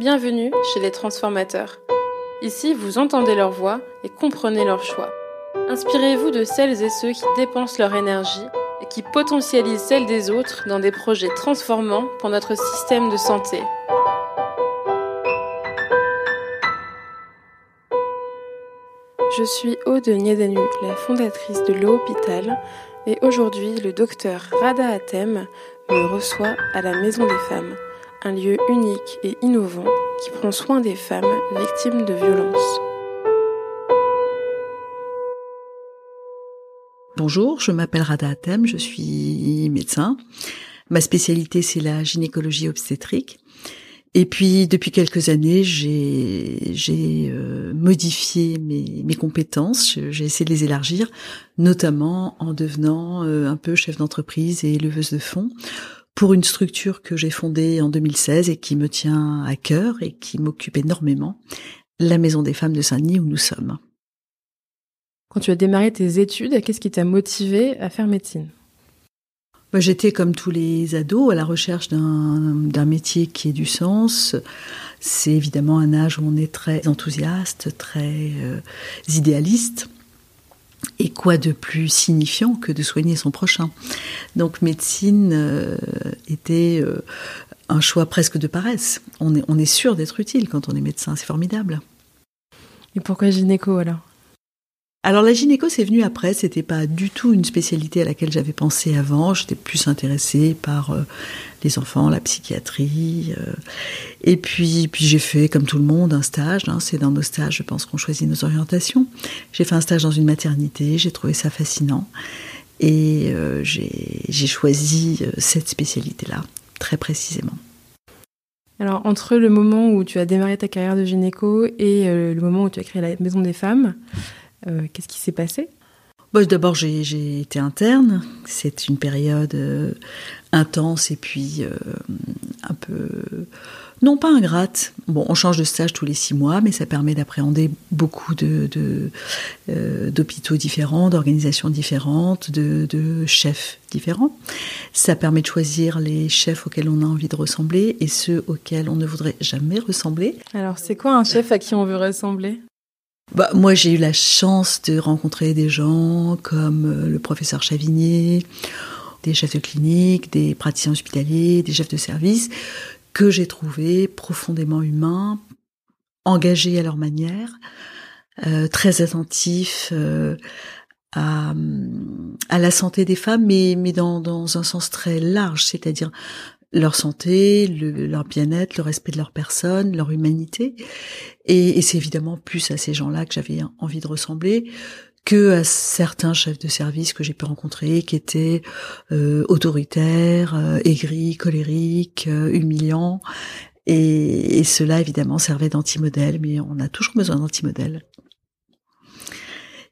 Bienvenue chez les transformateurs. Ici, vous entendez leur voix et comprenez leurs choix. Inspirez-vous de celles et ceux qui dépensent leur énergie et qui potentialisent celle des autres dans des projets transformants pour notre système de santé. Je suis Aude Niedanu, la fondatrice de l'hôpital, et aujourd'hui le docteur Rada Atem me reçoit à la Maison des Femmes un lieu unique et innovant qui prend soin des femmes victimes de violences. Bonjour, je m'appelle Rada Atem, je suis médecin. Ma spécialité, c'est la gynécologie obstétrique. Et puis, depuis quelques années, j'ai euh, modifié mes, compétences. J'ai essayé de les élargir, notamment en devenant euh, un peu chef d'entreprise et éleveuse de fonds pour une structure que j'ai fondée en 2016 et qui me tient à cœur et qui m'occupe énormément, la Maison des femmes de Saint-Denis où nous sommes. Quand tu as démarré tes études, qu'est-ce qui t'a motivé à faire médecine? J'étais comme tous les ados à la recherche d'un métier qui ait du sens. C'est évidemment un âge où on est très enthousiaste, très euh, idéaliste. Et quoi de plus signifiant que de soigner son prochain? Donc médecine euh, était euh, un choix presque de paresse. On est, on est sûr d'être utile quand on est médecin, c'est formidable. Et pourquoi gynéco alors? Alors la gynéco c'est venu après, c'était pas du tout une spécialité à laquelle j'avais pensé avant. J'étais plus intéressée par euh, les enfants, la psychiatrie. Euh. et puis puis j'ai fait comme tout le monde un stage. Hein. c'est dans nos stages, je pense qu'on choisit nos orientations. J'ai fait un stage dans une maternité, j'ai trouvé ça fascinant et euh, j'ai choisi cette spécialité-là très précisément. Alors, entre le moment où tu as démarré ta carrière de gynéco et le moment où tu as créé la Maison des Femmes, euh, qu'est-ce qui s'est passé? D'abord, j'ai été interne. C'est une période euh, intense et puis euh, un peu, non pas ingrate. Bon, on change de stage tous les six mois, mais ça permet d'appréhender beaucoup de d'hôpitaux différents, d'organisations différentes, de, de, chefs différents. Ça permet de choisir les chefs auxquels on a envie de ressembler et ceux auxquels on ne voudrait jamais ressembler. Alors, c'est quoi un chef à qui on veut ressembler? Bah, moi, j'ai eu la chance de rencontrer des gens comme euh, le professeur Chavigné, des chefs de clinique, des praticiens hospitaliers, des chefs de service, que j'ai trouvés profondément humains, engagés à leur manière, euh, très attentifs euh, à, à, la santé des femmes, mais, mais dans, dans un sens très large, c'est-à-dire leur santé, leur bien-être, le respect de leur personne, leur humanité. Et, et c'est évidemment plus à ces gens-là que j'avais envie de ressembler que à certains chefs de service que j'ai pu rencontrer qui étaient euh, autoritaires, euh, aigris, colériques, euh, humiliants. Et, et cela évidemment servait d'anti-modèle, mais on a toujours besoin d'anti-modèle.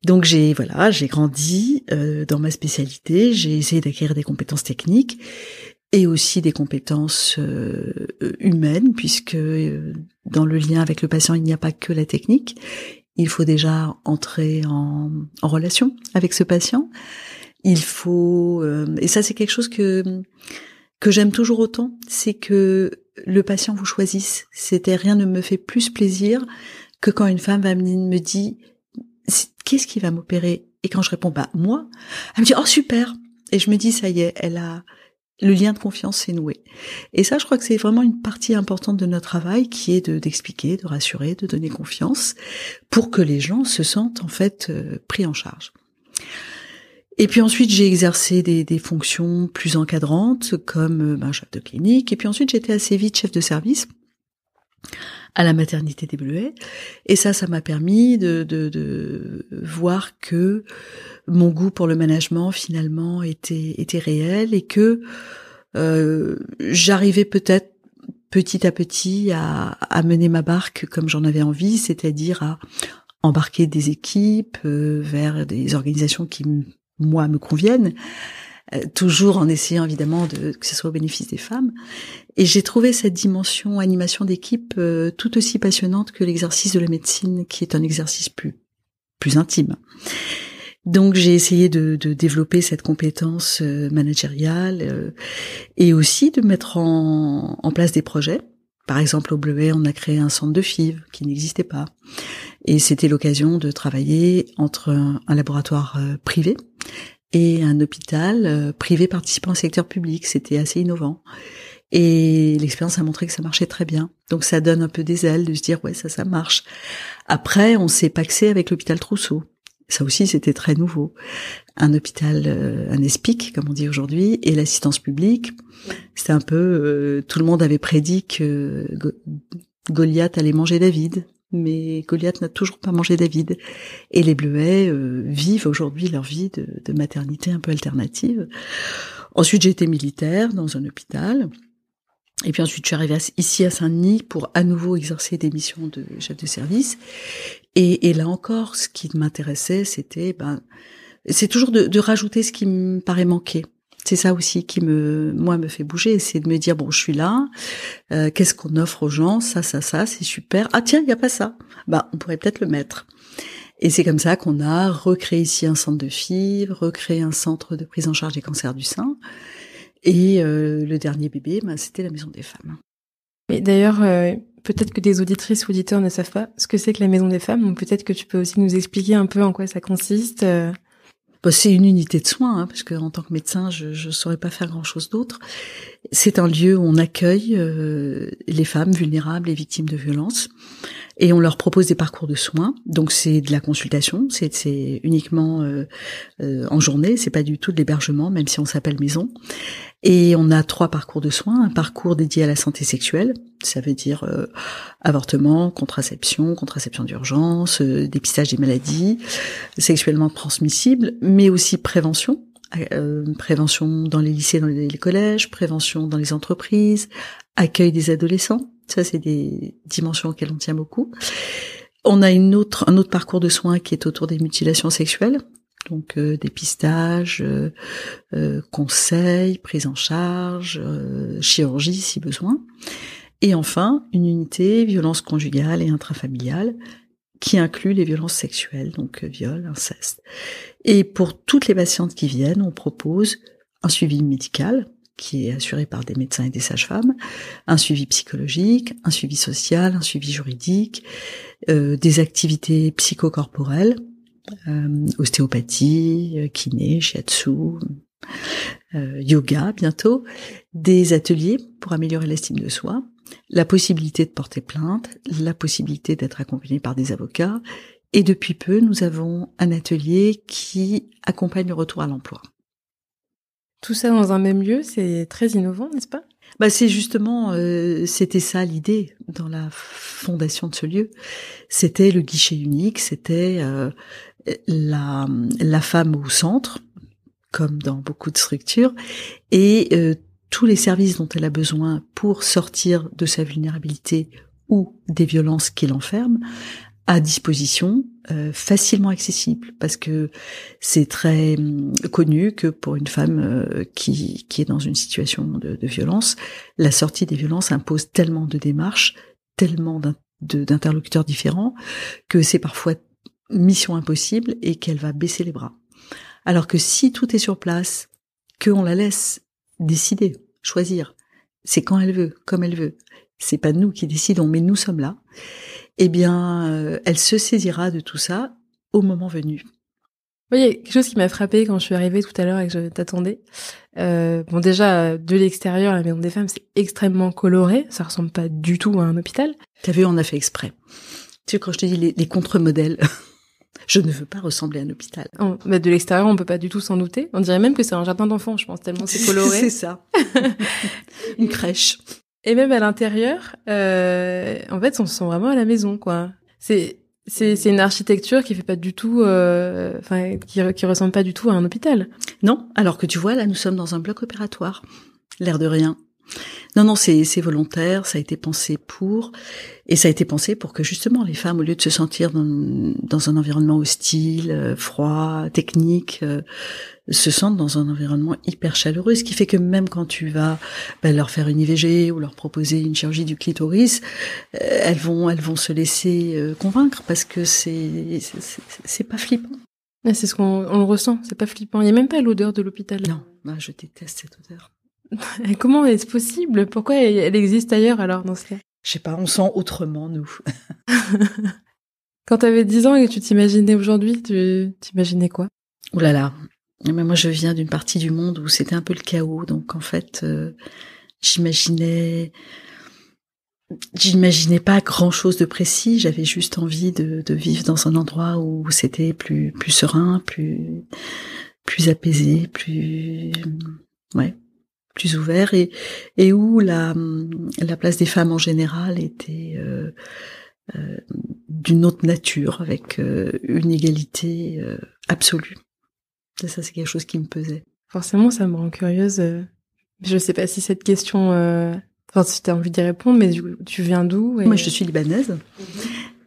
Donc j'ai voilà, j'ai grandi euh, dans ma spécialité, j'ai essayé d'acquérir des compétences techniques et aussi des compétences euh, humaines, puisque euh, dans le lien avec le patient, il n'y a pas que la technique. Il faut déjà entrer en, relation avec ce patient. Il faut, euh, et ça c'est quelque chose que que j'aime toujours autant, c'est que le patient vous choisisse. C'était rien ne me fait plus plaisir que quand une femme va me dit qu'est-ce qui va m'opérer? Et quand je réponds bah moi, elle me dit oh super et je me dis ça y est, elle a le lien de confiance s'est noué. Et ça, je crois que c'est vraiment une partie importante de notre travail qui est de d'expliquer, de rassurer, de donner confiance pour que les gens se sentent en fait euh, pris en charge. Et puis ensuite, j'ai exercé des, des, fonctions plus encadrantes comme euh, ben, chef de clinique. Et puis ensuite, j'étais assez vite chef de service à la maternité des Bleuets. Et ça, ça m'a permis de, de, voir que mon goût pour le management finalement était, était réel et que euh, j'arrivais peut-être petit à petit à, à, mener ma barque comme j'en avais envie, c'est-à-dire à embarquer des équipes euh, vers des organisations qui moi me conviennent euh, toujours en essayant évidemment de, que ce soit au bénéfice des femmes. Et j'ai trouvé cette dimension animation d'équipe euh, tout aussi passionnante que l'exercice de la médecine, qui est un exercice plus plus intime. Donc j'ai essayé de, de, développer cette compétence euh, managériale et aussi de mettre en, en place des projets Par exemple, au Bleuet, on a créé un centre de FIV qui n'existait pas. Et c'était l'occasion de travailler entre un, laboratoire euh, privé et un hôpital euh, privé participant au secteur public. C'était assez innovant. Et l'expérience a montré que ça marchait très bien. Donc ça donne un peu des ailes de se dire ouais ça ça marche. Après on s'est paxé avec l'hôpital Trousseau. Ça aussi c'était très nouveau. Un hôpital, euh, un ESPIC comme on dit aujourd'hui, et l'assistance publique. C'était un peu tout le monde avait prédit que Goliath allait manger David mais Goliath n'a toujours pas mangé David. Et les Bleuets euh, vivent aujourd'hui leur vie de, de, maternité un peu alternative. Ensuite, j'ai été militaire dans un hôpital. Et puis ensuite, je suis arrivée ici à Saint-Denis pour à nouveau exercer des missions de chef de service. Et, et là encore, ce qui m'intéressait, c'était, ben, c'est toujours de, de rajouter ce qui me paraît manquer c'est ça aussi qui me, moi, me fait bouger, c'est de me dire bon, je suis là, euh, qu'est-ce qu'on offre aux gens, ça, ça, ça, c'est super. Ah tiens, il y a pas ça. Bah, on pourrait peut-être le mettre. Et c'est comme ça qu'on a recréé ici un centre de FIV, recréé un centre de prise en charge des cancers du sein. Et euh, le dernier bébé, bah, c'était la maison des femmes. Et d'ailleurs, euh, peut-être que des auditrices ou auditeurs ne savent pas ce que c'est que la maison des femmes, donc peut-être que tu peux aussi nous expliquer un peu en quoi ça consiste. Bah, c'est une unité de soins, hein, parce que en tant que médecin, je ne saurais pas faire grand-chose d'autre. C'est un lieu où on accueille euh, les femmes vulnérables et victimes de violences, et on leur propose des parcours de soins. Donc c'est de la consultation, c'est uniquement euh, euh, en journée, c'est pas du tout de l'hébergement, même si on s'appelle maison. Et on a trois parcours de soins. Un parcours dédié à la santé sexuelle, ça veut dire euh, avortement, contraception, contraception d'urgence, euh, dépistage des maladies sexuellement transmissibles, mais aussi prévention. Euh, prévention dans les lycées, dans les, collèges, prévention dans les entreprises, accueil des adolescents. Ça, c'est des dimensions auxquelles on tient beaucoup. On a une autre, un autre parcours de soins qui est autour des mutilations sexuelles donc euh, dépistage, euh, euh, conseil, prise en charge, euh, chirurgie si besoin. Et enfin, une unité violence conjugale et intrafamiliale qui inclut les violences sexuelles, donc viol, inceste. Et pour toutes les patientes qui viennent, on propose un suivi médical qui est assuré par des médecins et des sages-femmes, un suivi psychologique, un suivi social, un suivi juridique, des activités psychocorporelles, euh, ostéopathie, euh, kiné, shiatsu, euh, yoga bientôt, des ateliers pour améliorer l'estime de soi, la possibilité de porter plainte, la possibilité d'être accompagné par des avocats, et depuis peu, nous avons un atelier qui accompagne le retour à l'emploi. Tout ça dans un même lieu, c'est très innovant, n'est-ce pas? Bah c'est justement c'était ça l'idée dans la fondation de ce lieu. C'était le guichet unique, c'était la, la femme au centre, comme dans beaucoup de structures, et euh, tous les services dont elle a besoin pour sortir de sa vulnérabilité ou des violences qui l'enferment à disposition, euh, facilement accessible, parce que c'est très hum, connu que pour une femme euh, qui, qui est dans une situation de, de, violence, la sortie des violences impose tellement de démarches, tellement d'interlocuteurs différents, que c'est parfois mission impossible et qu'elle va baisser les bras. Alors que si tout est sur place, qu'on la laisse décider, choisir, c'est quand elle veut, comme elle veut, c'est pas nous qui décidons, mais nous sommes là, eh bien, euh, elle se saisira de tout ça au moment venu. Oui, il y a quelque chose qui m'a frappé quand je suis arrivée tout à l'heure et que je t'attendais. Euh, bon, déjà, de l'extérieur, la Maison des Femmes, c'est extrêmement coloré. Ça ressemble pas du tout à un hôpital. T'as vu, on a fait exprès. Tu sais, quand je te dis les, les contre-modèles, je ne veux pas ressembler à un hôpital. Oh, mais de l'extérieur, on peut pas du tout s'en douter. On dirait même que c'est un jardin d'enfants, je pense, tellement c'est coloré. c'est ça. Une crèche. Et même à l'intérieur, euh, en fait, on se sent vraiment à la maison, quoi. C'est c'est c'est une architecture qui fait pas du tout, euh, enfin, qui qui ressemble pas du tout à un hôpital. Non, alors que tu vois, là, nous sommes dans un bloc opératoire. L'air de rien. Non, non, c'est volontaire, ça a été pensé pour, et ça a été pensé pour que justement les femmes, au lieu de se sentir dans, dans un environnement hostile, euh, froid, technique, euh, se sentent dans un environnement hyper chaleureux, ce qui fait que même quand tu vas ben, leur faire une IVG ou leur proposer une chirurgie du clitoris, euh, elles vont elles vont se laisser convaincre parce que c'est c'est pas flippant. C'est ce qu'on on le ressent, c'est pas flippant. Il y a même pas l'odeur de l'hôpital. Non, bah, je déteste cette odeur. Comment est-ce possible? Pourquoi elle existe ailleurs alors dans ce cas? Je sais pas, on sent autrement nous. Quand tu avais 10 ans et que tu t'imaginais aujourd'hui, tu t'imaginais quoi? Ouh là là. Mais moi, je viens d'une partie du monde où c'était un peu le chaos. Donc, en fait, euh, j'imaginais, j'imaginais pas grand chose de précis. J'avais juste envie de, de, vivre dans un endroit où c'était plus, plus serein, plus, plus apaisé, plus, ouais, plus ouvert et, et où la, la place des femmes en général était, euh, euh, d'une autre nature, avec euh, une égalité absolue. Ça, c'est quelque chose qui me pesait. Forcément, ça me rend curieuse. Je ne sais pas si cette question, enfin si tu as envie d'y répondre, mais tu viens d'où Moi, je suis libanaise.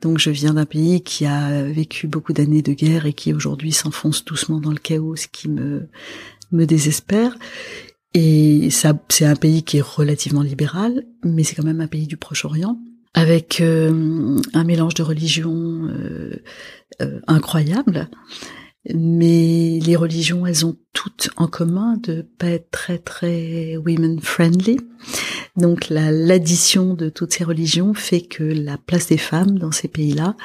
Donc, je viens d'un pays qui a vécu beaucoup d'années de guerre et qui aujourd'hui s'enfonce doucement dans le chaos, ce qui me me désespère. Et ça, c'est un pays qui est relativement libéral, mais c'est quand même un pays du Proche-Orient avec euh, un mélange de religions euh, euh, incroyable. Mais les religions, elles ont toutes en commun de pas être très très women friendly. Donc l'addition de toutes ces religions fait que la place des femmes dans ces pays-là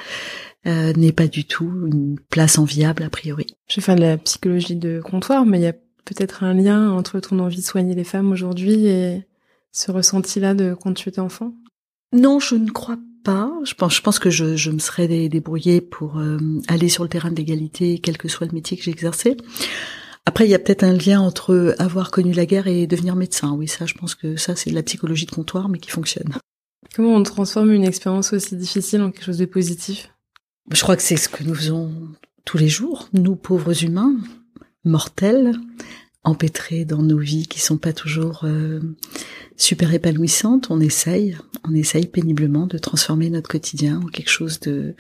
n'est pas du tout une place enviable a priori. Je faire de la psychologie de comptoir, mais il y a peut-être un lien entre ton envie de soigner les femmes aujourd'hui et ce ressenti-là de quand tu étais enfant? Non, je ne crois pas. Je pense, je pense que je, je me serais débrouillée pour euh, aller sur le terrain de l'égalité, quel que soit le métier que j'exerçais. Après, il y a peut-être un lien entre avoir connu la guerre et devenir médecin. Oui, ça, je pense que ça, c'est de la psychologie de comptoir, mais qui fonctionne. Comment on transforme une expérience aussi difficile en quelque chose de positif? Je crois que c'est ce que nous faisons tous les jours, nous pauvres humains, mortels, empêtrés dans nos vies qui sont pas toujours euh, super épanouissante, on essaye, on essaye péniblement de transformer notre quotidien en quelque chose de,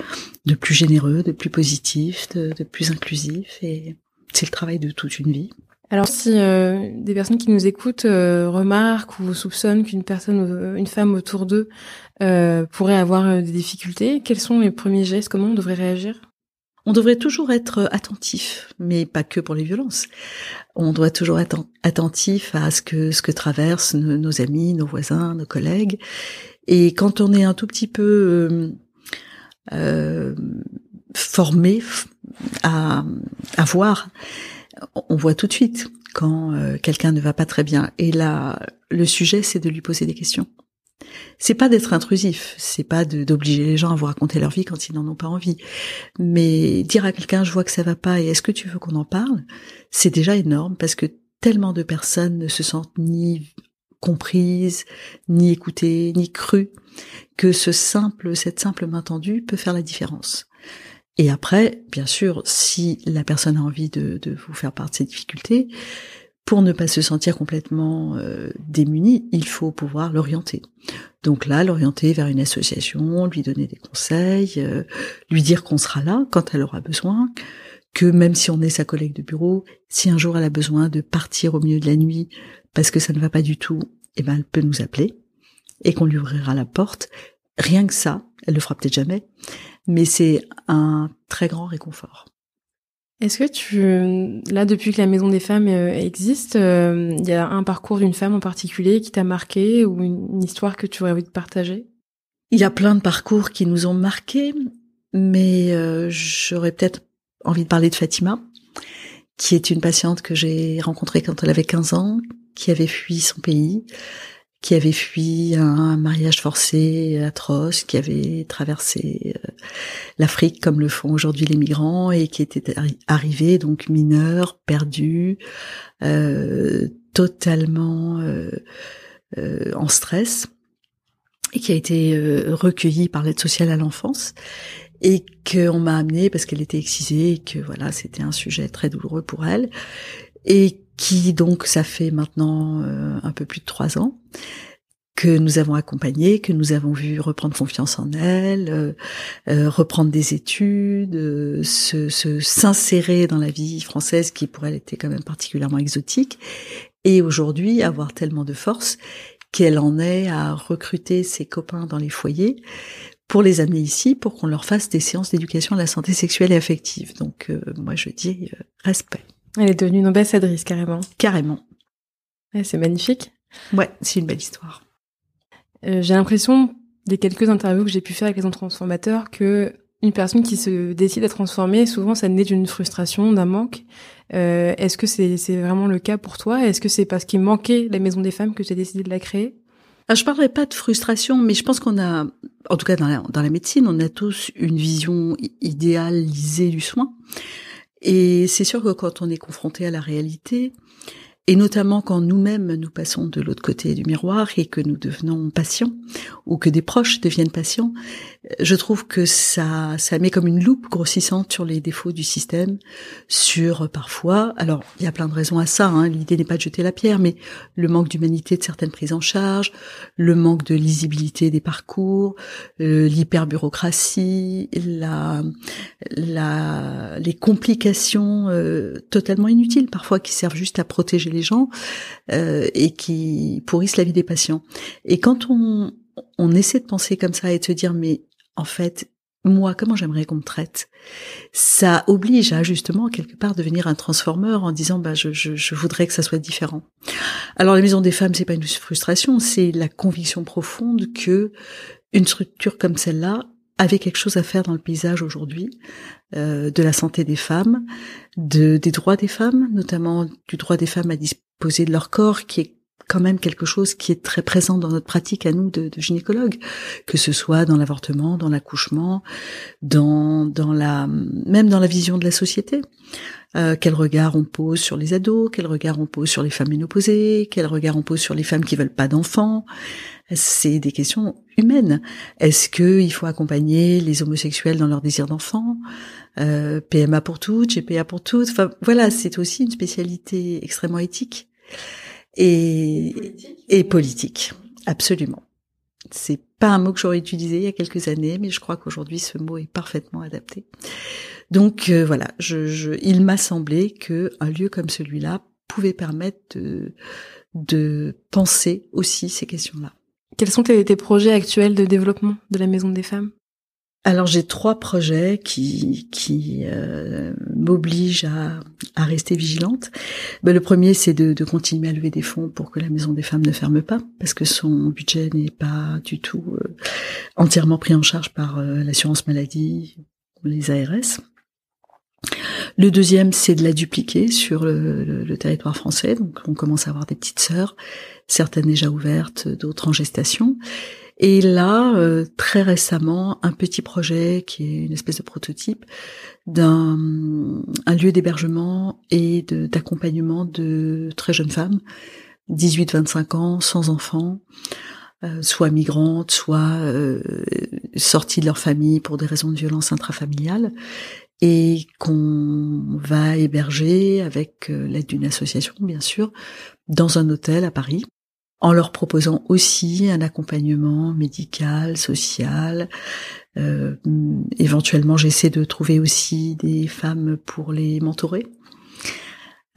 de plus généreux, de plus positif, de, de plus inclusif, et c'est le travail de toute une vie. Alors si euh, des personnes qui nous écoutent euh, remarquent ou soupçonnent qu'une personne, euh, une femme autour d'eux pourrait avoir des difficultés, quels sont les premiers gestes? Comment on devrait réagir? On devrait toujours être attentif, mais pas que pour les violences. On doit toujours être attentif à ce que ce que traversent nos, amis, nos voisins, nos collègues. Et quand on est un tout petit peu euh, euh formé à, à voir, on voit tout de suite quand euh, quelqu'un ne va pas très bien. Et là, le sujet, c'est de lui poser des questions. C'est pas d'être intrusif, c'est pas d'obliger les gens à vous raconter leur vie quand ils n'en ont pas envie. Mais dire à quelqu'un je vois que ça va pas et est-ce que tu veux qu'on en parle, c'est déjà énorme parce que tellement de personnes ne se sentent ni comprises, ni écoutées, ni crues, que ce simple, cette simple main tendue peut faire la différence. Et après, bien sûr, si la personne a envie de, de vous faire part de ses difficultés, pour ne pas se sentir complètement euh, démuni, il faut pouvoir l'orienter. Donc là, l'orienter vers une association, lui donner des conseils, euh, lui dire qu'on sera là quand elle aura besoin, que même si on est sa collègue de bureau, si un jour elle a besoin de partir au milieu de la nuit parce que ça ne va pas du tout, eh ben elle peut nous appeler et qu'on lui ouvrira la porte. Rien que ça, elle le fera peut-être jamais, mais c'est un très grand réconfort. Est-ce que tu, là, depuis que la Maison des Femmes euh, existe, euh, il y a un parcours d'une femme en particulier qui t'a marqué ou une, histoire que tu aurais envie de partager? Il y a plein de parcours qui nous ont marqués, mais euh, j'aurais peut-être envie de parler de Fatima, qui est une patiente que j'ai rencontrée quand elle avait 15 ans, qui avait fui son pays, qui avait fui un mariage forcé atroce, qui avait traversé euh, l'Afrique comme le font aujourd'hui les migrants et qui était arrivé donc mineur, perdu, euh, totalement euh, en stress et qui a été recueilli par l'aide sociale à l'enfance et qu'on m'a amené parce qu'elle était excisée et que voilà c'était un sujet très douloureux pour elle et qui donc ça fait maintenant euh, un peu plus de trois ans que nous avons accompagné, que nous avons vu reprendre confiance en elle, euh, euh, reprendre des études, se s'insérer dans la vie française qui pour elle était quand même particulièrement exotique, et aujourd'hui avoir tellement de force qu'elle en est à recruter ses copains dans les foyers pour les amener ici, pour qu'on leur fasse des séances d'éducation à la santé sexuelle et affective. Donc moi je dis respect. Elle est devenue une ambassadrice carrément. Carrément. c'est magnifique. Ouais, c'est une belle histoire. Euh, j'ai l'impression des quelques interviews que j'ai pu faire avec les gens transformateurs que une personne qui se décide à transformer, souvent ça naît d'une frustration, d'un manque. Euh, Est-ce que c'est vraiment le cas pour toi? Est-ce que c'est parce qu'il manquait la maison des femmes que tu as décidé de la créer? Ah, je parlerai pas de frustration, mais je pense qu'on a, en tout cas dans la, dans la médecine, on a tous une vision idéalisée du soin. Et c'est sûr que quand on est confronté à la réalité, et notamment quand nous-mêmes nous passons de l'autre côté du miroir et que nous devenons patients ou que des proches deviennent patients, je trouve que ça ça met comme une loupe grossissante sur les défauts du système, sur parfois. Alors il y a plein de raisons à ça. Hein, L'idée n'est pas de jeter la pierre, mais le manque d'humanité de certaines prises en charge, le manque de lisibilité des parcours, euh, l'hyperbureaucratie, la, la les complications euh, totalement inutiles parfois qui servent juste à protéger gens euh, et qui pourrissent la vie des patients. Et quand on, essaie de penser comme ça et de se dire mais en fait moi, comment j'aimerais qu'on me traite? Ça oblige à justement quelque part devenir un transformeur en disant bah je, je, je, voudrais que ça soit différent. Alors la maison des femmes, c'est pas une frustration, c'est la conviction profonde que une structure comme celle-là avait quelque chose à faire dans le paysage aujourd'hui, euh, de la santé des femmes, de, des droits des femmes, notamment du droit des femmes à disposer de leur corps, qui est quand même quelque chose qui est très présent dans notre pratique à nous de, de gynécologues, que ce soit dans l'avortement, dans l'accouchement, dans, dans la, même dans la vision de la société. Euh, quel regard on pose sur les ados, quel regard on pose sur les femmes ménopausées, quel regard on pose sur les femmes qui veulent pas d'enfants, c'est des questions humaines. Est-ce que il faut accompagner les homosexuels dans leur désir d'enfant euh, PMA pour toutes, GPA pour toutes? Enfin voilà, c'est aussi une spécialité extrêmement éthique et politique, et politique absolument. C'est pas un mot que j'aurais utilisé il y a quelques années, mais je crois qu'aujourd'hui ce mot est parfaitement adapté. Donc euh, voilà, je, je, il m'a semblé que un lieu comme celui-là pouvait permettre de, de penser aussi ces questions-là. Quels sont tes, projets actuels de développement de la Maison des Femmes? Alors j'ai trois projets qui qui euh, m'obligent à, rester vigilante. Ben, le premier c'est de, de, continuer à lever des fonds pour que la Maison des Femmes ne ferme pas parce que son budget n'est pas du tout euh, entièrement pris en charge par euh, l'assurance maladie ou les ARS. Le deuxième, c'est de la dupliquer sur le, territoire français. Donc, on commence à avoir des petites sœurs, certaines déjà ouvertes, d'autres en gestation. Et là, euh, très récemment, un petit projet qui est une espèce de prototype d'un un lieu d'hébergement et d'accompagnement de, très jeunes femmes, 18-25 ans, sans enfants, euh, soit migrantes, soit euh, sorties de leur famille pour des raisons de violence intrafamiliale, et qu'on va héberger avec euh, l'aide d'une association, bien sûr, dans un hôtel à Paris, en leur proposant aussi un accompagnement médical, social. Euh, éventuellement, j'essaie de trouver aussi des femmes pour les mentorer.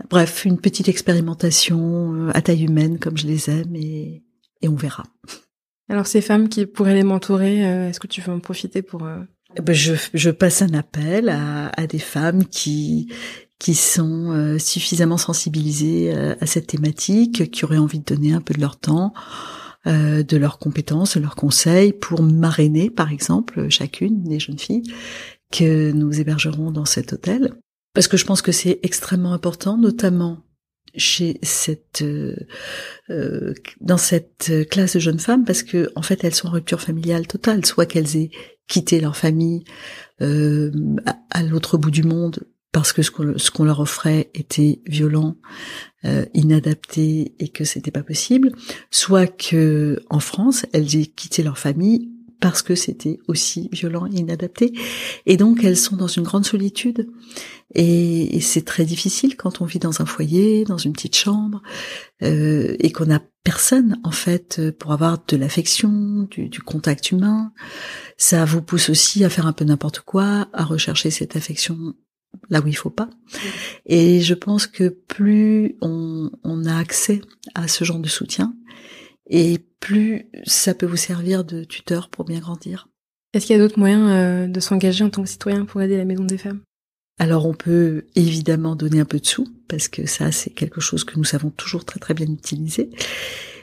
Bref, une petite expérimentation euh, à taille humaine, comme je les aime, et, et on verra. Alors, ces femmes qui pourraient les mentorer, est-ce que tu veux en profiter pour je, je, passe un appel à, à, des femmes qui qui sont euh, suffisamment sensibilisées euh, à cette thématique, qui auraient envie de donner un peu de leur temps, euh, de leurs compétences, de leurs conseils pour marrainer, par exemple, chacune des jeunes filles que nous hébergerons dans cet hôtel. Parce que je pense que c'est extrêmement important, notamment chez cette euh, euh, dans cette classe de jeunes femmes parce que en fait elles sont en rupture familiale totale soit qu'elles aient quitté leur famille euh, à, l'autre bout du monde parce que ce qu'on leur offrait était violent inadapté et que c'était pas possible. Soit que en France elles aient quitté leur famille parce que c'était aussi violent et inadapté. Et donc elles sont dans une grande solitude. Et, c'est très difficile quand on vit dans un foyer, dans une petite chambre, euh, et qu'on n'a personne en fait pour avoir de l'affection, du, du, contact humain. Ça vous pousse aussi à faire un peu n'importe quoi, à rechercher cette affection là où il faut pas. Et je pense que plus on, on a accès à ce genre de soutien, et plus ça peut vous servir de tuteur pour bien grandir. Est-ce qu'il y a d'autres moyens euh, de s'engager en tant que citoyen pour aider la Maison des Femmes? Alors on peut évidemment donner un peu de sous, parce que ça c'est quelque chose que nous savons toujours très très bien utiliser.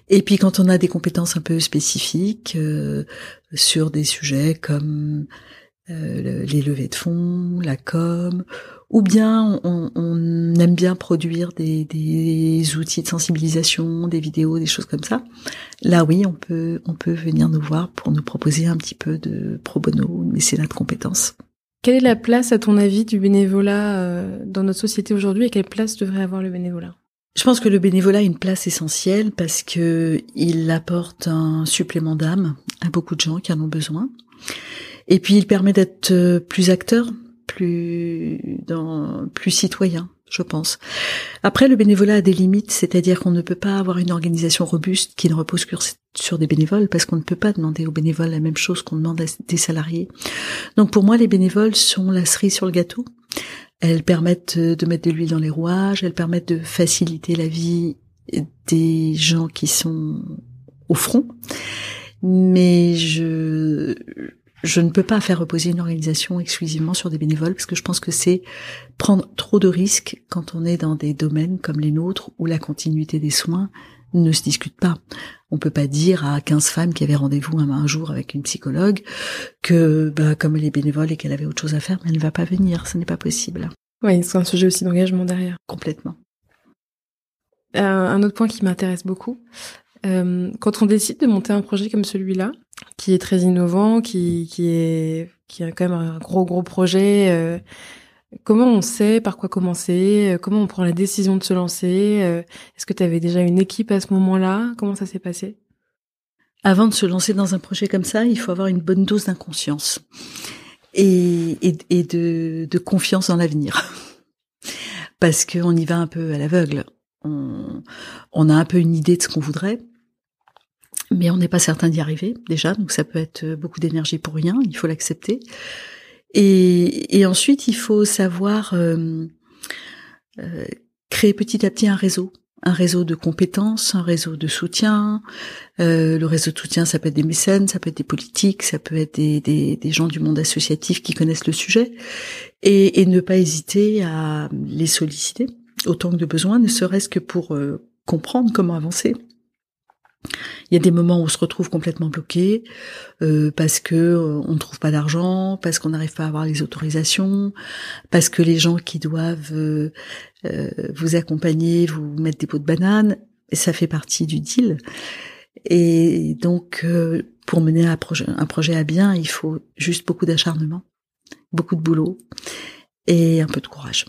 Et puis quand on a des compétences un peu spécifiques euh, sur des sujets comme euh, les levées de fonds, la com, ou bien on, on aime bien produire des, des, outils de sensibilisation, des vidéos, des choses comme ça. Là, oui, on peut on peut venir nous voir pour nous proposer un petit peu de pro bono, mécénat de compétences. Quelle est la place, à ton avis, du bénévolat euh, dans notre société aujourd'hui et quelle place devrait avoir le bénévolat? Je pense que le bénévolat a une place essentielle parce que il apporte un supplément d'âme à beaucoup de gens qui en ont besoin. Et puis il permet d'être plus acteur, plus dans, plus citoyen, je pense. Après, le bénévolat a des limites, c'est-à-dire qu'on ne peut pas avoir une organisation robuste qui ne repose que sur des bénévoles, parce qu'on ne peut pas demander aux bénévoles la même chose qu'on demande à des salariés. Donc pour moi, les bénévoles sont la cerise sur le gâteau. Elles permettent de mettre de l'huile dans les rouages, elles permettent de faciliter la vie des gens qui sont au front. Mais je, je ne peux pas faire reposer une organisation exclusivement sur des bénévoles parce que je pense que c'est prendre trop de risques quand on est dans des domaines comme les nôtres où la continuité des soins ne se discute pas. On peut pas dire à 15 femmes qui avaient rendez-vous un, jour avec une psychologue que, bah, comme elle est bénévole et qu'elle avait autre chose à faire, elle ne va pas venir. Ce n'est pas possible. Oui, c'est un sujet aussi d'engagement derrière. Complètement. Euh, un autre point qui m'intéresse beaucoup, euh, quand on décide de monter un projet comme celui-là, qui est très innovant, qui, est qui a quand même un gros gros projet. Euh, comment on sait par quoi commencer euh, Comment on prend la décision de se lancer Est-ce que tu avais déjà une équipe à ce moment-là? Comment ça s'est passé? Avant de se lancer dans un projet comme ça, il faut avoir une bonne dose d'inconscience et, de, confiance dans l'avenir. Parce qu'on y va un peu à l'aveugle. On a un peu une idée de ce qu'on voudrait, mais on n'est pas certain d'y arriver déjà, donc ça peut être beaucoup d'énergie pour rien, il faut l'accepter. Et, ensuite, il faut savoir euh, euh, créer petit à petit un réseau, un réseau de compétences, un réseau de soutien. Euh, le réseau de soutien, ça peut être des mécènes, ça peut être des politiques, ça peut être des, gens du monde associatif qui connaissent le sujet, et, et, ne pas hésiter à les solliciter autant que de besoin, ne serait-ce que pour euh, comprendre comment avancer il y a des moments où on se retrouve complètement bloqué euh, parce que euh, on ne trouve pas d'argent, parce qu'on n'arrive pas à avoir les autorisations, parce que les gens qui doivent euh, vous accompagner vous mettent des pots de banane. Ça fait partie du deal. Et donc, pour mener un projet à bien, il faut juste beaucoup d'acharnement, beaucoup de boulot et un peu de courage.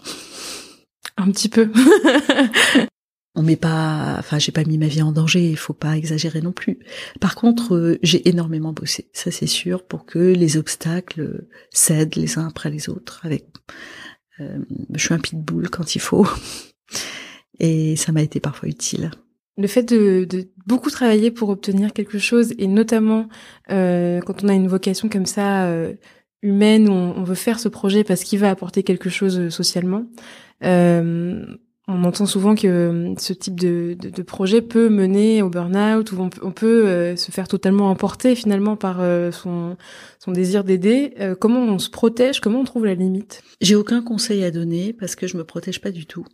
Un petit peu. on met pas, enfin, j'ai pas mis ma vie en danger, il faut pas exagérer non plus. Par contre, euh, j'ai énormément bossé, ça c'est sûr, pour que les obstacles cèdent les uns après les autres. Avec, euh, je suis un pitbull quand il faut, et ça m'a été parfois utile. Le fait de, de, beaucoup travailler pour obtenir quelque chose, et notamment euh, quand on a une vocation comme ça euh, humaine, où on, veut faire ce projet parce qu'il va apporter quelque chose socialement. Euh, on entend souvent que euh, ce type de, projet peut mener au burn-out, ou on, peut euh, se faire totalement emporter finalement par euh, son, désir d'aider. comment on se protège? Comment on trouve la limite? J'ai aucun conseil à donner parce que je me protège pas du tout.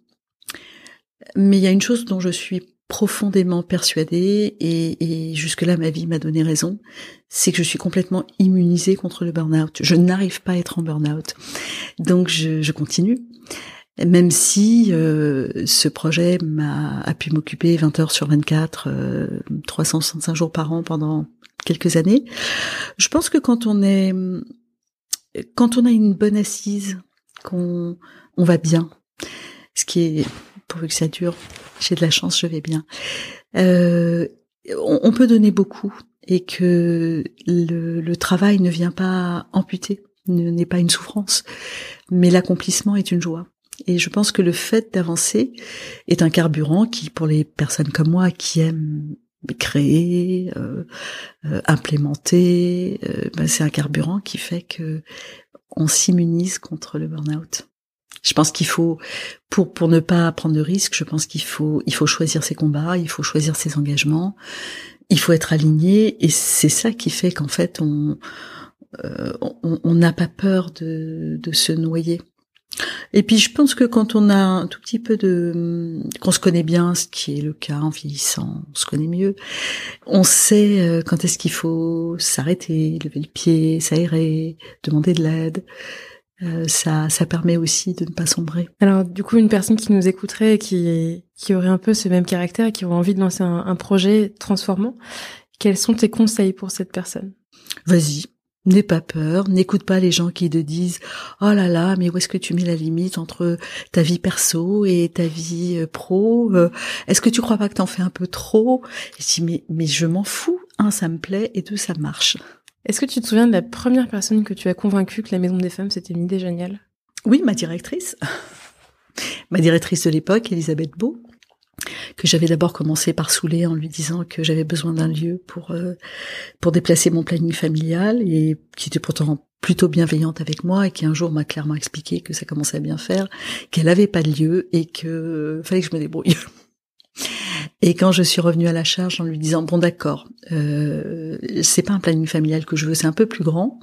Mais il y a une chose dont je suis profondément persuadée et, jusque-là ma vie m'a donné raison, c'est que je suis complètement immunisée contre le burn-out. Je n'arrive pas à être en burn-out. Donc je continue même si euh, ce projet m'a a pu m'occuper 20 heures sur 24, euh, 365 jours par an pendant quelques années, je pense que quand on est quand on a une bonne assise, qu'on on va bien, ce qui est pourvu que ça dure, j'ai de la chance, je vais bien. Euh, on, peut donner beaucoup et que le, le travail ne vient pas amputer, n'est pas une souffrance, mais l'accomplissement est une joie. Et je pense que le fait d'avancer est un carburant qui, pour les personnes comme moi qui aiment créer, euh, euh, implémenter, euh, ben c'est un carburant qui fait que on s'immunise contre le burn-out. Je pense qu'il faut, pour pour ne pas prendre de risques, je pense qu'il faut il faut choisir ses combats, il faut choisir ses engagements, il faut être aligné, et c'est ça qui fait qu'en fait on on n'a pas peur de, de se noyer. Et puis je pense que quand on a un tout petit peu de, qu'on se connaît bien, ce qui est le cas en vieillissant, on se connaît mieux. On sait euh, quand est-ce qu'il faut s'arrêter, lever le pied, s'aérer, demander de l'aide. Euh, ça, ça permet aussi de ne pas sombrer. Alors, du coup, une personne qui nous écouterait, qui qui aurait un peu ce même caractère, qui aurait envie de lancer un, un projet transformant, quels sont tes conseils pour cette personne? Vas-y, N'aie pas peur, n'écoute pas les gens qui te disent "Oh là là, mais où est-ce que tu mets la limite entre ta vie perso et ta vie euh, pro euh, Est-ce que tu crois pas que t'en fais un peu trop? Je dis mais mais je m'en fous. Un, ça me plaît et deux, ça marche. Est-ce que tu te souviens de la première personne que tu as convaincue que la Maison des Femmes c'était une idée géniale? Oui, ma directrice. ma directrice de l'époque, Elisabeth Beau que j'avais d'abord commencé par saouler en lui disant que j'avais besoin d'un lieu pour euh, pour déplacer mon planning familial et qui était pourtant plutôt bienveillante avec moi et qui un jour m'a clairement expliqué que ça commençait à bien faire, qu'elle avait pas de lieu et que euh, fallait que je me débrouille. Et quand je suis revenue à la charge en lui disant bon d'accord, euh, c'est pas un planning familial que je veux, c'est un peu plus grand,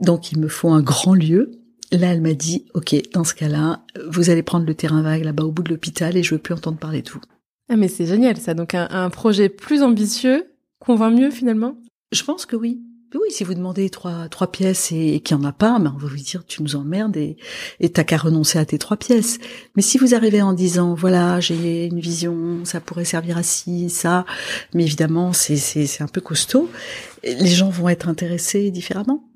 donc il me faut un grand lieu Là, elle m'a dit, OK, dans ce cas-là, vous allez prendre le terrain vague là-bas au bout de l'hôpital et je veux plus entendre parler de vous. Ah, mais c'est génial ça. Donc un, projet plus ambitieux convainc mieux finalement? Je pense que oui. Oui, si vous demandez trois trois pièces et, qu'il n'y en a pas, ben on va vous dire tu nous emmerdes et et t'as qu'à renoncer à tes trois pièces. Mais si vous arrivez en disant voilà j'ai une vision, ça pourrait servir à ci, ça, mais évidemment c'est c'est c'est un peu costaud, les gens vont être intéressés différemment.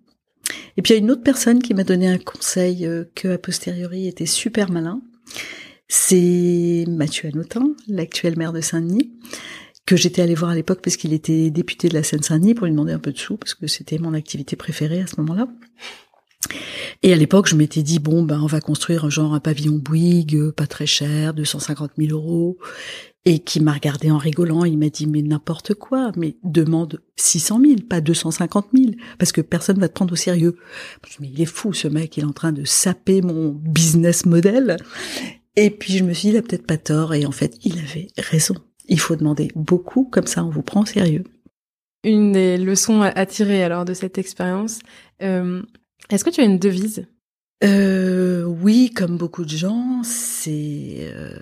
Et puis il y a une autre personne qui m'a donné un conseil euh, que a posteriori était super malin. C'est Mathieu Anotin, l'actuel maire de Saint-Denis, que j'étais allée voir à l'époque parce qu'il était député de la Seine-Saint-Denis pour lui demander un peu de sous parce que c'était mon activité préférée à ce moment-là. Et à l'époque, je m'étais dit bon ben on va construire genre un pavillon Bouygues, pas très cher, 250 000 euros et qui m'a regardé en rigolant. Il m'a dit mais n'importe quoi, mais demande 600 000, pas 250 000, parce que personne va te prendre au sérieux. Mais il est fou ce mec, il est en train de saper mon business model. Et puis je me suis dit il a peut-être pas tort et en fait il avait raison. Il faut demander beaucoup, comme ça on vous prend au sérieux. Une des leçons à tirer alors de cette expérience, euh, est-ce que tu as une devise? Euh, Oui, comme beaucoup de gens, c'est euh,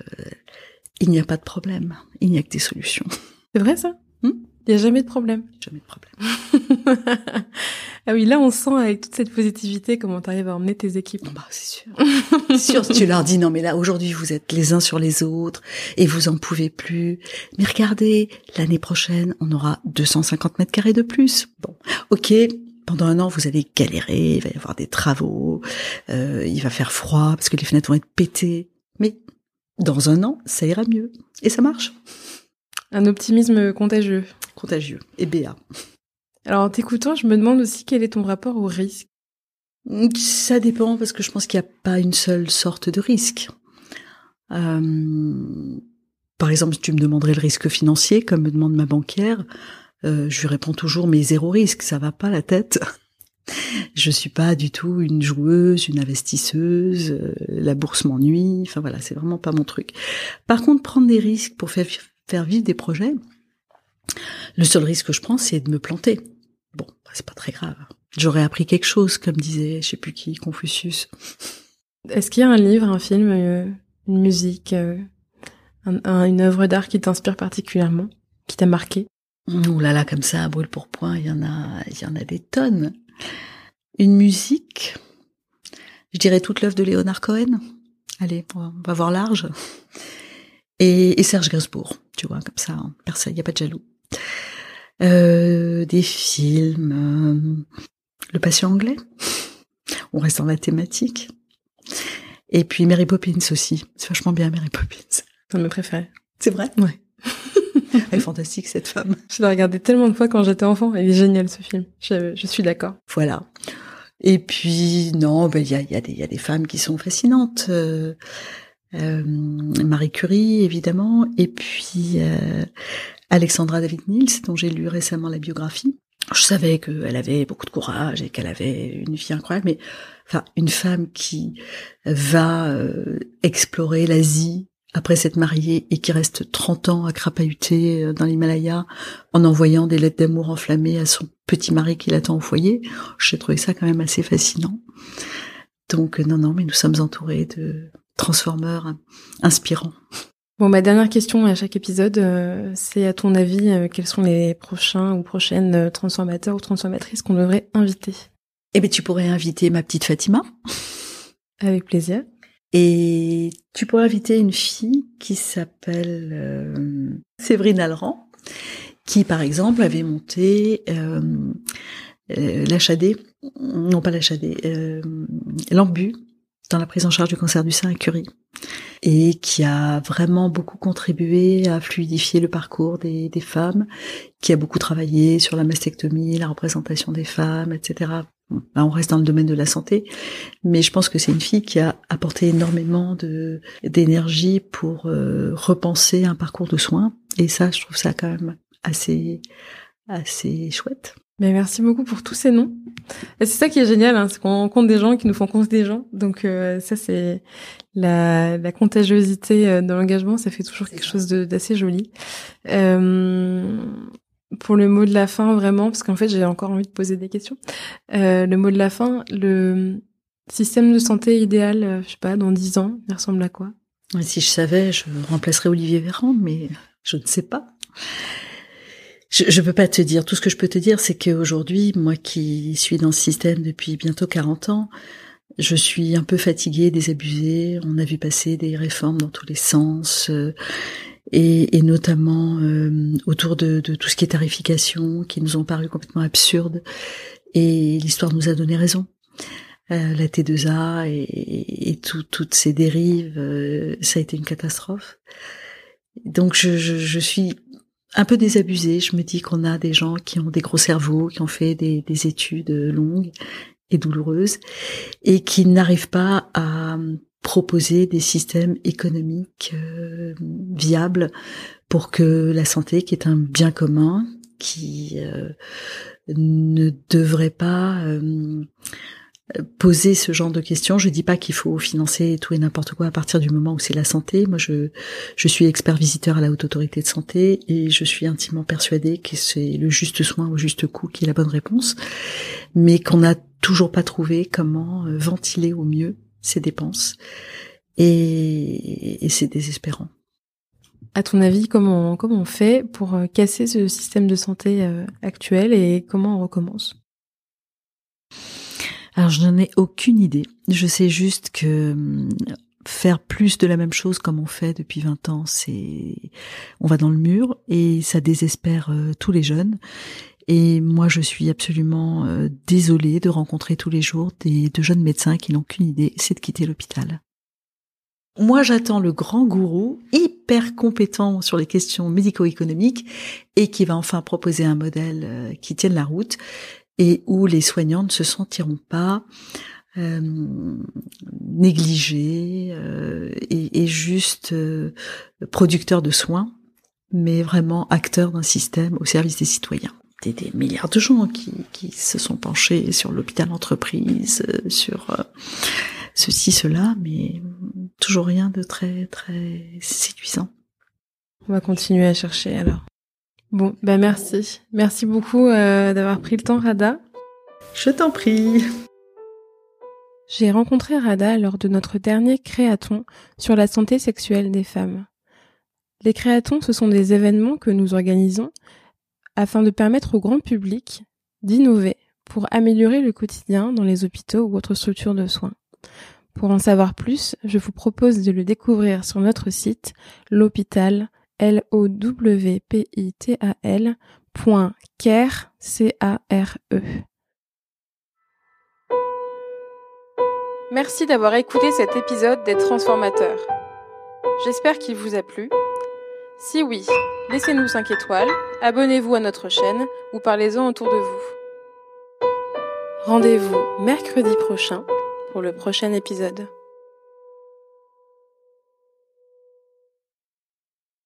il n'y a pas de problème, il n'y a que des solutions. C'est vrai ça? Hmm? Il n'y a jamais de problème. Jamais de problème. ah oui, là on sent avec toute cette positivité comment tu arrives à emmener tes équipes. Bah c'est sûr. c'est sûr, tu leur dis non mais là aujourd'hui vous êtes les uns sur les autres et vous en pouvez plus. Mais regardez, l'année prochaine on aura 250 mètres carrés de plus. Bon, ok, pendant un an, vous allez galérer, il va y avoir des travaux, euh, il va faire froid parce que les fenêtres vont être pétées. Mais dans un an, ça ira mieux. Et ça marche. Un optimisme contagieux. Contagieux. Et béat. Alors, en t'écoutant, je me demande aussi quel est ton rapport au risque. Ça dépend parce que je pense qu'il n'y a pas une seule sorte de risque. Euh, par exemple, si tu me demanderais le risque financier, comme me demande ma banquière, euh, je lui réponds toujours mais zéro risque, ça va pas la tête. Je suis pas du tout une joueuse, une investisseuse, euh, la bourse m'ennuie, enfin voilà, c'est vraiment pas mon truc. Par contre, prendre des risques pour faire, faire vivre des projets, le seul risque que je prends, c'est de me planter. Bon, bah, c'est pas très grave. J'aurais appris quelque chose, comme disait, je sais plus qui, Confucius. Est-ce qu'il y a un livre, un film, euh, une musique, une œuvre d'art qui t'inspire particulièrement, qui t'a marqué? Ouh là là, comme ça, à brûle pour point, il y en a, il y en a des tonnes. Une musique, je dirais toute l'œuvre de Léonard Cohen. Allez, on va voir large. Et, Serge Gainsbourg, tu vois, comme ça, hein. personne, il n'y a pas de jaloux. Euh, des films, euh, Le Patient anglais. On reste dans la thématique. Et puis Mary Poppins aussi. C'est vachement bien Mary Poppins. C'est mes préférés. C'est vrai? Ouais. Elle est fantastique cette femme. Je l'ai regardé tellement de fois quand j'étais enfant. Elle est géniale ce film. Je, je suis d'accord. Voilà. Et puis non, ben il y a, y, a y a, des femmes qui sont fascinantes. Euh, euh, Marie Curie évidemment, et puis euh, Alexandra David Niels dont j'ai lu récemment la biographie. Je savais qu'elle avait beaucoup de courage et qu'elle avait une vie incroyable, mais enfin une femme qui va euh, explorer l'Asie après s'être mariée et qui reste 30 ans à crapahuter euh, dans l'Himalaya en envoyant des lettres d'amour enflammées à son petit mari qui l'attend au foyer, j'ai trouvé ça quand même assez fascinant. Donc non, non, mais nous sommes entourés de transformeurs inspirants. Bon, ma dernière question à chaque épisode, euh, c'est à ton avis, euh, quels sont les prochains ou prochaines euh, transformateurs ou transformatrices qu'on devrait inviter? Eh bien, tu pourrais inviter ma petite Fatima. Avec plaisir. Et tu pourrais inviter une fille qui s'appelle Séverine Alran, qui par exemple avait monté euh, l'HAD, non pas l'HAD, euh, l'ambu dans la prise en charge du cancer du sein à Curie et qui a vraiment beaucoup contribué à fluidifier le parcours des, femmes, qui a beaucoup travaillé sur la mastectomie, la représentation des femmes, etc. Là, on reste dans le domaine de la santé, mais je pense que c'est une fille qui a apporté énormément de d'énergie pour euh, repenser un parcours de soins, et ça, je trouve ça quand même assez assez chouette. Mais merci beaucoup pour tous ces noms. Et c'est ça qui est génial, hein, c'est qu'on rencontre des gens qui nous font compte des gens. Donc euh, ça, c'est la, la, contagiosité euh, de l'engagement, ça fait toujours quelque chose d'assez joli. Euh, pour le mot de la fin, vraiment, parce qu'en fait, j'ai encore envie de poser des questions. Euh, le mot de la fin, le système de santé idéal, euh, je sais pas, dans dix ans, il ressemble à quoi? Si je savais, je remplacerais Olivier Véran, mais je ne sais pas. Je, je peux pas te dire. Tout ce que je peux te dire, c'est qu'aujourd'hui, moi qui suis dans ce système depuis bientôt 40 ans, je suis un peu fatiguée, désabusée. On a vu passer des réformes dans tous les sens, euh, et, et, notamment euh, autour de, de, tout ce qui est tarification, qui nous ont paru complètement absurdes. Et l'histoire nous a donné raison. Euh, la T2A et, et tout, toutes ces dérives, euh, ça a été une catastrophe. Donc je, je, je suis un peu désabusée. Je me dis qu'on a des gens qui ont des gros cerveaux, qui ont fait des, des études longues et douloureuses, et qui n'arrivent pas à proposer des systèmes économiques euh, viables pour que la santé, qui est un bien commun, qui euh, ne devrait pas euh, poser ce genre de questions. Je dis pas qu'il faut financer tout et n'importe quoi à partir du moment où c'est la santé. Moi, je, je suis expert visiteur à la haute autorité de santé et je suis intimement persuadée que c'est le juste soin au juste coût qui est la bonne réponse, mais qu'on n'a toujours pas trouvé comment euh, ventiler au mieux ces dépenses et, et c'est désespérant. À ton avis, comment, comment on fait pour euh, casser ce système de santé euh, actuel et comment on recommence? Alors je n'en ai aucune idée. Je sais juste que hum, faire plus de la même chose comme on fait depuis 20 ans, c'est on va dans le mur et ça désespère euh, tous les jeunes. Et moi, je suis absolument euh, désolée de rencontrer tous les jours des de jeunes médecins qui n'ont qu'une idée, c'est de quitter l'hôpital. Moi, j'attends le grand gourou, hyper compétent sur les questions médico-économiques, et qui va enfin proposer un modèle euh, qui tienne la route et où les soignants ne se sentiront pas euh, négligés euh, et, juste producteurs de soins, mais vraiment acteurs d'un système au service des citoyens. Des, des milliards de gens qui, qui, se sont penchés sur l'hôpital entreprise, euh, sur euh, ceci, cela, mais toujours rien de très très séduisant. On va continuer à chercher alors. Bon, ben merci. Merci beaucoup euh, d'avoir pris le temps, Rada. Je t'en prie. J'ai rencontré Rada lors de notre dernier créaton sur la santé sexuelle des femmes. Les créatons, ce sont des événements que nous organisons afin de permettre au grand public d'innover pour améliorer le quotidien dans les hôpitaux ou autres structures de soins. Pour en savoir plus, je vous propose de le découvrir sur notre site l'hôpital L-O-W-P-I-T-A-L point care, C-A-R-E. Merci d'avoir écouté cet épisode des Transformateurs. J'espère qu'il vous a plu. Si oui, laissez-nous 5 étoiles, abonnez-vous à notre chaîne ou parlez-en autour de vous. Rendez-vous mercredi prochain pour le prochain épisode.